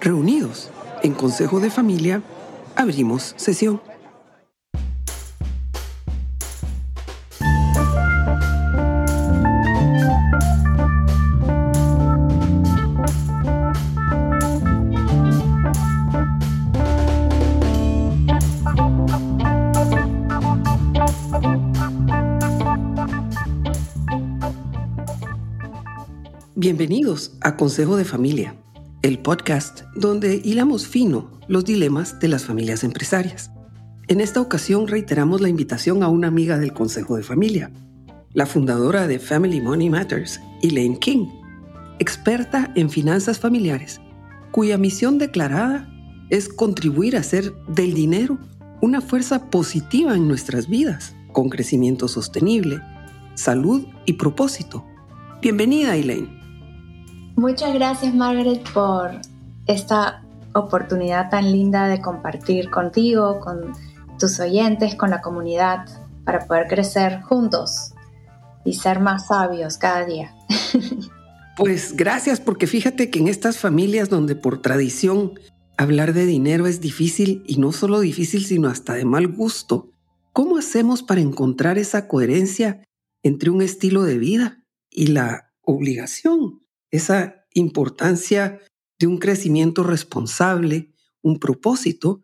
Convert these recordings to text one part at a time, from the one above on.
Reunidos en Consejo de Familia, abrimos sesión. Bienvenidos a Consejo de Familia, el podcast donde hilamos fino los dilemas de las familias empresarias. En esta ocasión reiteramos la invitación a una amiga del Consejo de Familia, la fundadora de Family Money Matters, Elaine King, experta en finanzas familiares, cuya misión declarada es contribuir a hacer del dinero una fuerza positiva en nuestras vidas, con crecimiento sostenible, salud y propósito. Bienvenida, Elaine. Muchas gracias Margaret por esta oportunidad tan linda de compartir contigo, con tus oyentes, con la comunidad, para poder crecer juntos y ser más sabios cada día. Pues gracias, porque fíjate que en estas familias donde por tradición hablar de dinero es difícil y no solo difícil, sino hasta de mal gusto, ¿cómo hacemos para encontrar esa coherencia entre un estilo de vida y la obligación? Esa importancia de un crecimiento responsable, un propósito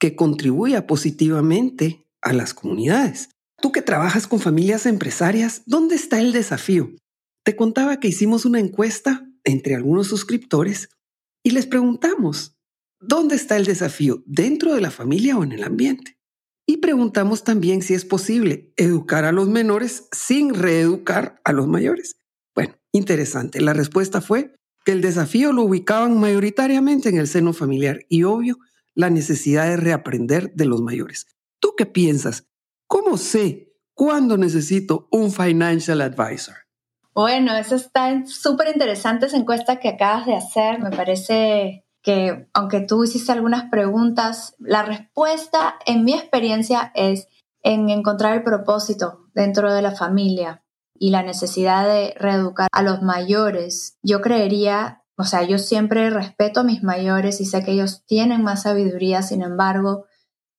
que contribuya positivamente a las comunidades. Tú que trabajas con familias empresarias, ¿dónde está el desafío? Te contaba que hicimos una encuesta entre algunos suscriptores y les preguntamos, ¿dónde está el desafío? ¿Dentro de la familia o en el ambiente? Y preguntamos también si es posible educar a los menores sin reeducar a los mayores. Interesante. La respuesta fue que el desafío lo ubicaban mayoritariamente en el seno familiar y obvio la necesidad de reaprender de los mayores. ¿Tú qué piensas? ¿Cómo sé cuándo necesito un financial advisor? Bueno, eso está súper interesante esa encuesta que acabas de hacer. Me parece que aunque tú hiciste algunas preguntas, la respuesta en mi experiencia es en encontrar el propósito dentro de la familia y la necesidad de reeducar a los mayores, yo creería, o sea, yo siempre respeto a mis mayores y sé que ellos tienen más sabiduría, sin embargo,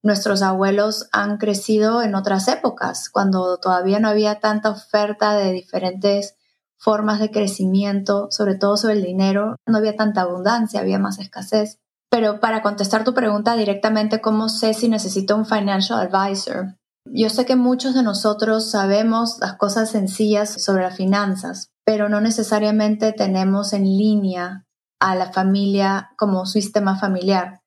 nuestros abuelos han crecido en otras épocas, cuando todavía no había tanta oferta de diferentes formas de crecimiento, sobre todo sobre el dinero, no había tanta abundancia, había más escasez. Pero para contestar tu pregunta directamente, ¿cómo sé si necesito un financial advisor? Yo sé que muchos de nosotros sabemos las cosas sencillas sobre las finanzas, pero no necesariamente tenemos en línea a la familia como sistema familiar.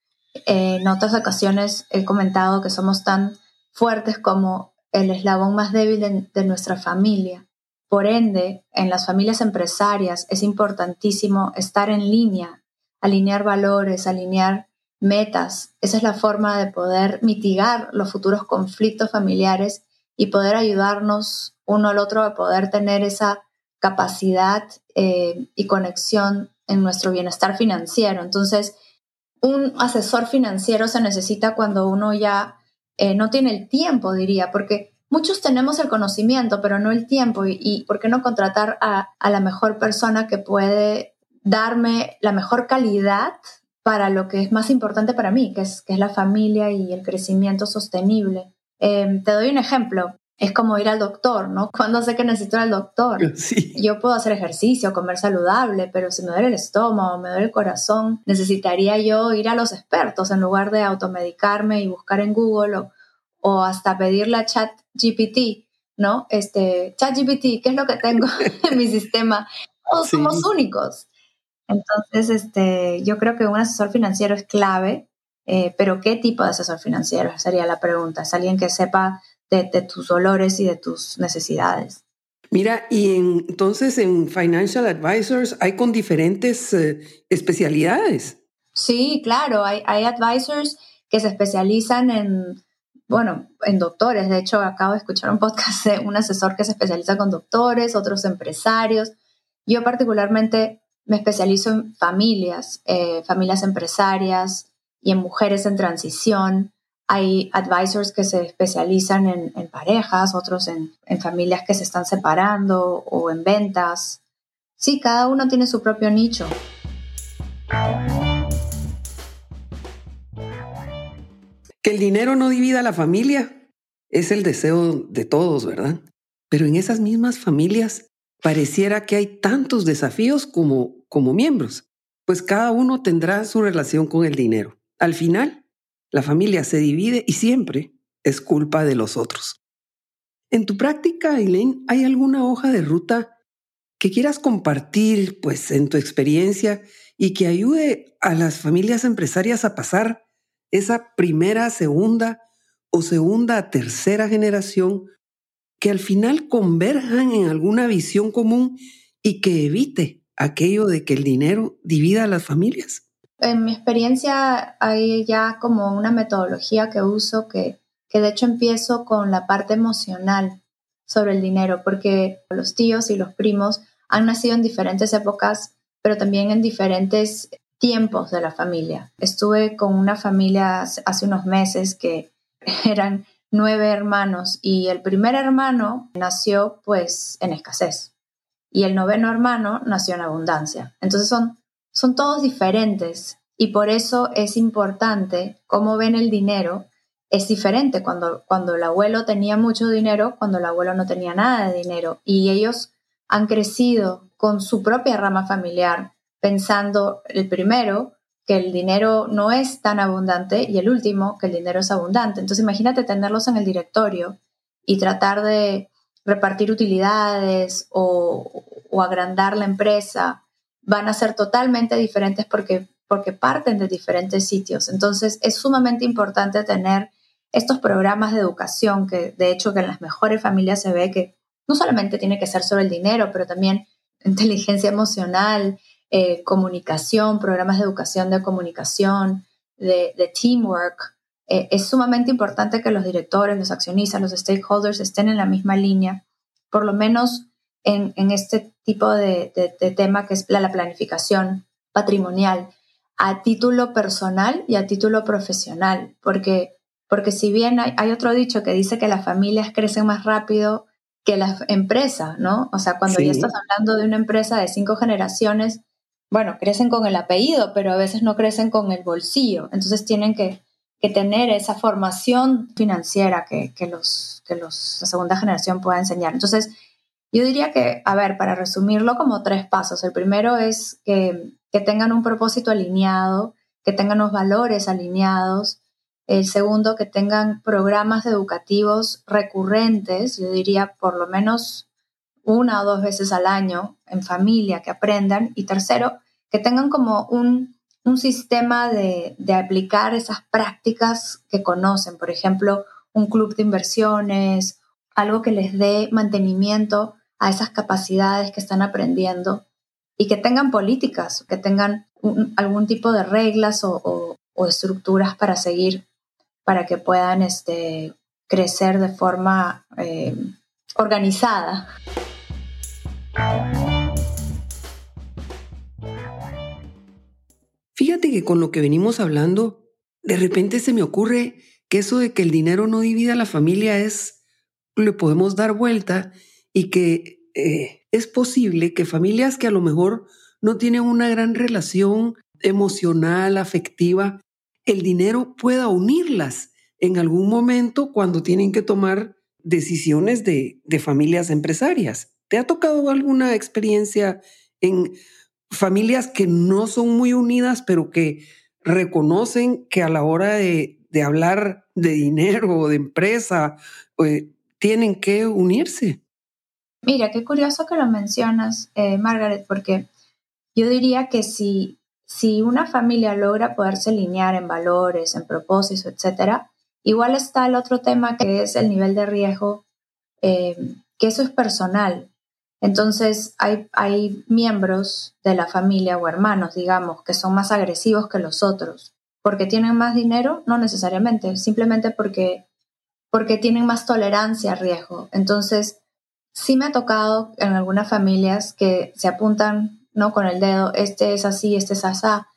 en otras ocasiones he comentado que somos tan fuertes como el eslabón más débil de, de nuestra familia. Por ende, en las familias empresarias es importantísimo estar en línea, alinear valores, alinear metas. Esa es la forma de poder mitigar los futuros conflictos familiares y poder ayudarnos uno al otro a poder tener esa capacidad eh, y conexión en nuestro bienestar financiero. Entonces, un asesor financiero se necesita cuando uno ya eh, no tiene el tiempo, diría, porque muchos tenemos el conocimiento, pero no el tiempo. Y, y ¿por qué no contratar a, a la mejor persona que puede darme la mejor calidad para lo que es más importante para mí, que es, que es la familia y el crecimiento sostenible. Em, te doy un ejemplo. Es como ir al doctor, ¿no? Cuando sé que necesito ir al doctor? Sí. Yo puedo hacer ejercicio, comer saludable, pero si me duele el estómago, me duele el corazón, necesitaría yo ir a los expertos en lugar de automedicarme y buscar en Google o, o hasta pedirle a ChatGPT, ¿no? Este, ChatGPT, ¿qué es lo que tengo en mi sistema? Todos somos únicos. Entonces, este, yo creo que un asesor financiero es clave, eh, pero ¿qué tipo de asesor financiero? Sería la pregunta. Es alguien que sepa de, tus dolores y de tus necesidades. Mira, y entonces en Financial Advisors hay con diferentes eh, especialidades. Sí, claro, hay, hay advisors que se especializan en, bueno, en doctores. De hecho, acabo de escuchar un podcast de un asesor que se especializa con doctores, otros empresarios. Yo particularmente me especializo en familias, eh, familias empresarias y en mujeres en transición. Hay advisors que se especializan en, parejas, otros en, familias que se están separando o en ventas. sí, cada uno tiene su propio nicho. Que el dinero no divida a la familia es el deseo de todos, ¿verdad? Pero en esas mismas familias pareciera que hay tantos desafíos como, como miembros, pues cada uno tendrá su relación con el dinero. Al final, la familia se divide y siempre es culpa de los otros. En tu práctica, Eileen, ¿hay alguna hoja de ruta que quieras compartir, pues, en tu experiencia y que ayude a las familias empresarias a pasar esa primera, segunda o segunda tercera generación que al final converjan en alguna visión común y que evite aquello de que el dinero divida a las familias? En mi experiencia hay ya como una metodología que uso que, que de hecho empiezo con la parte emocional sobre el dinero, porque los tíos y los primos han nacido en diferentes épocas, pero también en diferentes tiempos de la familia. Estuve con una familia hace unos meses que eran nueve hermanos y el primer hermano nació pues en escasez y el noveno hermano nació en abundancia. Entonces son, son todos diferentes y por eso es importante cómo ven el dinero. Es diferente cuando, cuando el abuelo tenía mucho dinero, cuando el abuelo no tenía nada de dinero y ellos han crecido con su propia rama familiar pensando el primero que el dinero no es tan abundante y el último que el dinero es abundante. Entonces imagínate tenerlos en el directorio y tratar de repartir utilidades o, agrandar la empresa. Van a ser totalmente diferentes porque, porque parten de diferentes sitios. Entonces es sumamente importante tener estos programas de educación que de hecho que en las mejores familias se ve que no solamente tiene que ser sobre el dinero, pero también inteligencia emocional, eh, comunicación, programas de educación de comunicación, de, teamwork. Eh, es sumamente importante que los directores, los accionistas, los stakeholders estén en la misma línea, por lo menos en, este tipo de, tema que es la, planificación patrimonial, a título personal y a título profesional, porque, porque si bien hay, otro dicho que dice que las familias crecen más rápido que la empresa, ¿no? O sea, cuando ya estás hablando de una empresa de cinco generaciones, bueno, crecen con el apellido, pero a veces no crecen con el bolsillo. Entonces tienen que, tener esa formación financiera que, los, que los, la segunda generación pueda enseñar. Entonces, yo diría que, a ver, para resumirlo como tres pasos. El primero es que, que tengan un propósito alineado, que tengan los valores alineados. El segundo, que tengan programas educativos recurrentes, yo diría por lo menos una o dos veces al año en familia que aprendan. Y tercero, que tengan como un, sistema de, aplicar esas prácticas que conocen. Por ejemplo, un club de inversiones, algo que les dé mantenimiento a esas capacidades que están aprendiendo y que tengan políticas, que tengan algún tipo de reglas o, estructuras para seguir, para que puedan este, crecer de forma eh, organizada. Fíjate que con lo que venimos hablando, de repente se me ocurre que eso de que el dinero no divida a la familia es, le podemos dar vuelta y que eh, es posible que familias que a lo mejor no tienen una gran relación emocional, afectiva, el dinero pueda unirlas en algún momento cuando tienen que tomar decisiones de, de familias empresarias. ¿Te ha tocado alguna experiencia en familias que no son muy unidas, pero que reconocen que a la hora de, hablar de dinero o de empresa, pues, tienen que unirse. Mira, qué curioso que lo mencionas, eh, Margaret, porque yo diría que si, si una familia logra poderse alinear en valores, en propósitos, etcétera, igual está el otro tema que es el nivel de riesgo, eh, que eso es personal. Entonces hay, hay miembros de la familia o hermanos, digamos, que son más agresivos que los otros. ¿Porque tienen más dinero? No necesariamente, simplemente porque, porque tienen más tolerancia a riesgo. Entonces, sí me ha tocado en algunas familias que se apuntan no con el dedo, este es así, este es asá,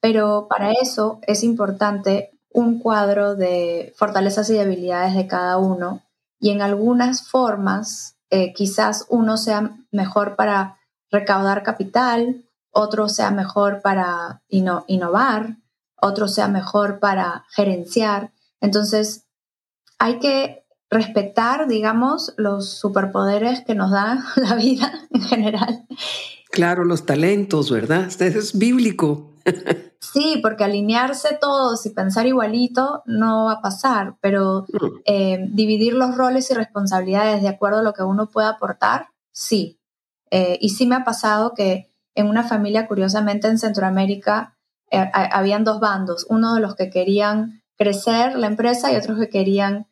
pero para eso es importante un cuadro de fortalezas y debilidades de cada uno y en algunas formas eh, quizás uno sea mejor para recaudar capital, otro sea mejor para innovar, otro sea mejor para gerenciar. Entonces, hay que respetar, digamos, los superpoderes que nos da la vida en general. Claro, los talentos, ¿verdad? Este es bíblico. Sí, porque alinearse todos y pensar igualito no va a pasar, pero mm. eh, dividir los roles y responsabilidades de acuerdo a lo que uno pueda aportar, sí. Eh, y sí me ha pasado que en una familia, curiosamente en Centroamérica, eh, habían dos bandos, uno de los que querían crecer la empresa y otros que querían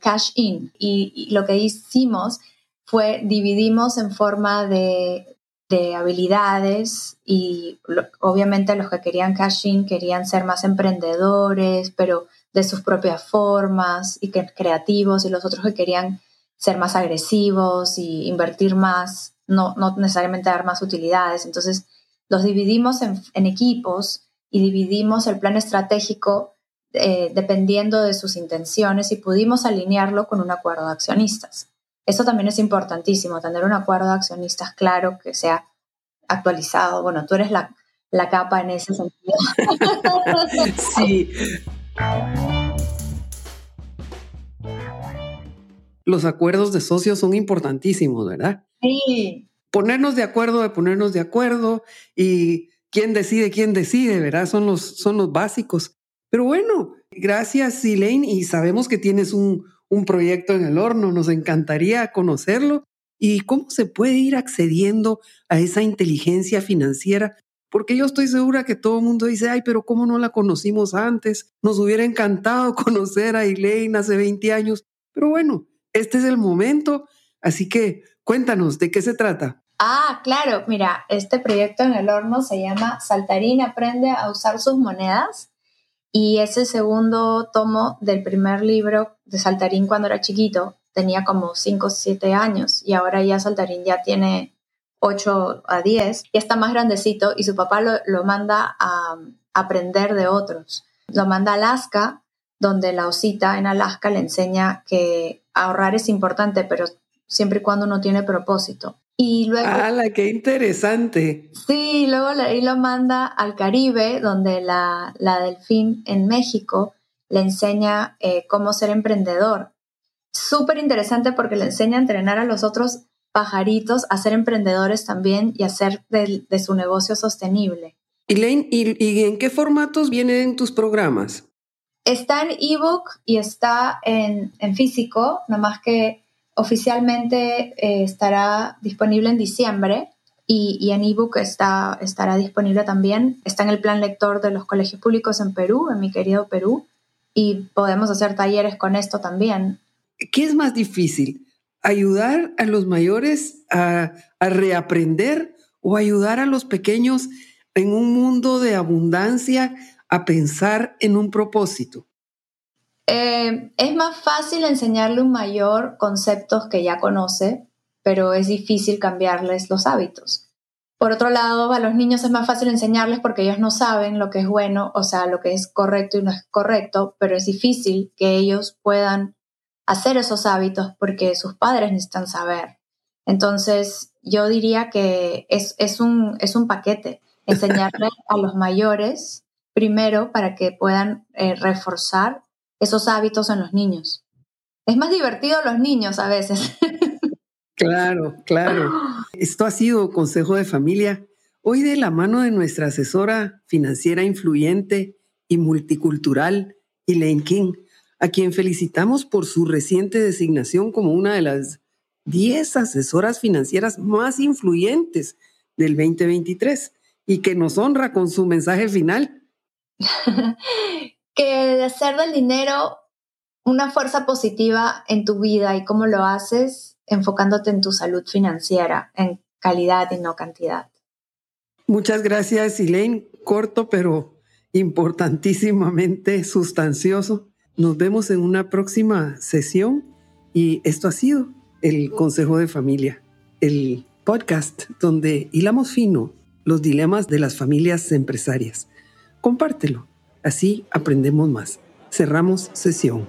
cash in. y, lo que hicimos fue dividimos en forma de de habilidades y obviamente los que querían cash in querían ser más emprendedores, pero de sus propias formas y que, creativos y los otros que querían ser más agresivos y invertir más, no, no necesariamente dar más utilidades. Entonces los dividimos en, equipos y dividimos el plan estratégico eh, dependiendo de sus intenciones y pudimos alinearlo con un acuerdo de accionistas. Eso también es importantísimo, tener un acuerdo de accionistas claro que sea actualizado. Bueno, tú eres la, la capa en ese sentido. sí. Los acuerdos de socios son importantísimos, ¿verdad? Sí. Ponernos de acuerdo de ponernos de acuerdo y quién decide, quién decide, ¿verdad? Son los, son los básicos. Pero bueno, gracias, Elaine, y sabemos que tienes un, un proyecto en el horno. Nos encantaría conocerlo y cómo se puede ir accediendo a esa inteligencia financiera. Porque yo estoy segura que todo el mundo dice, ay, pero ¿cómo no la conocimos antes? Nos hubiera encantado conocer a Elaine hace 20 años. Pero bueno, este es el momento. Así que cuéntanos, ¿de qué se trata? Ah, claro, mira, este proyecto en el horno se llama Saltarín aprende a usar sus monedas y es el segundo tomo del primer libro de Saltarín cuando era chiquito. Tenía como 5 o 7 años y ahora ya Saltarín ya tiene 8 a 10. Ya está más grandecito y su papá lo, lo manda a, aprender de otros. Lo manda a Alaska, donde la osita en Alaska le enseña que ahorrar es importante, pero siempre y cuando uno tiene propósito. Y luego... ¡Hala, qué interesante! Sí, luego ahí lo manda al Caribe, donde la, la delfín en México le enseña eh, cómo ser emprendedor. Súper interesante porque le enseña a entrenar a los otros pajaritos a ser emprendedores también y a hacer de, su negocio sostenible. Elaine, ¿y, ¿y en qué formatos vienen tus programas? Está en ebook y está en, en físico, más que Oficialmente eh, estará disponible en diciembre y, en ebook está, estará disponible también. Está en el plan lector de los colegios públicos en Perú, en mi querido Perú, y podemos hacer talleres con esto también. ¿Qué es más difícil? ¿Ayudar a los mayores a, a reaprender o ayudar a los pequeños en un mundo de abundancia a pensar en un propósito? Eh, es más fácil enseñarle a un mayor conceptos que ya conoce, pero es difícil cambiarles los hábitos. Por otro lado, a los niños es más fácil enseñarles porque ellos no saben lo que es bueno, o sea, lo que es correcto y no es correcto, pero es difícil que ellos puedan hacer esos hábitos porque sus padres necesitan saber. Entonces, yo diría que es, un, es un paquete, enseñarle a los mayores primero para que puedan eh, reforzar esos hábitos en los niños. Es más divertido los niños a veces. Claro, claro. Esto ha sido Consejo de Familia. Hoy de la mano de nuestra asesora financiera influyente y multicultural, Elaine King, a quien felicitamos por su reciente designación como una de las 10 asesoras financieras más influyentes del 2023 y que nos honra con su mensaje final. que hacer del dinero una fuerza positiva en tu vida y cómo lo haces enfocándote en tu salud financiera, en calidad y no cantidad. Muchas gracias, Elaine. Corto, pero importantísimamente sustancioso. Nos vemos en una próxima sesión y esto ha sido el Consejo de Familia, el podcast donde hilamos fino los dilemas de las familias empresarias. Compártelo Así aprendemos más. Cerramos sesión.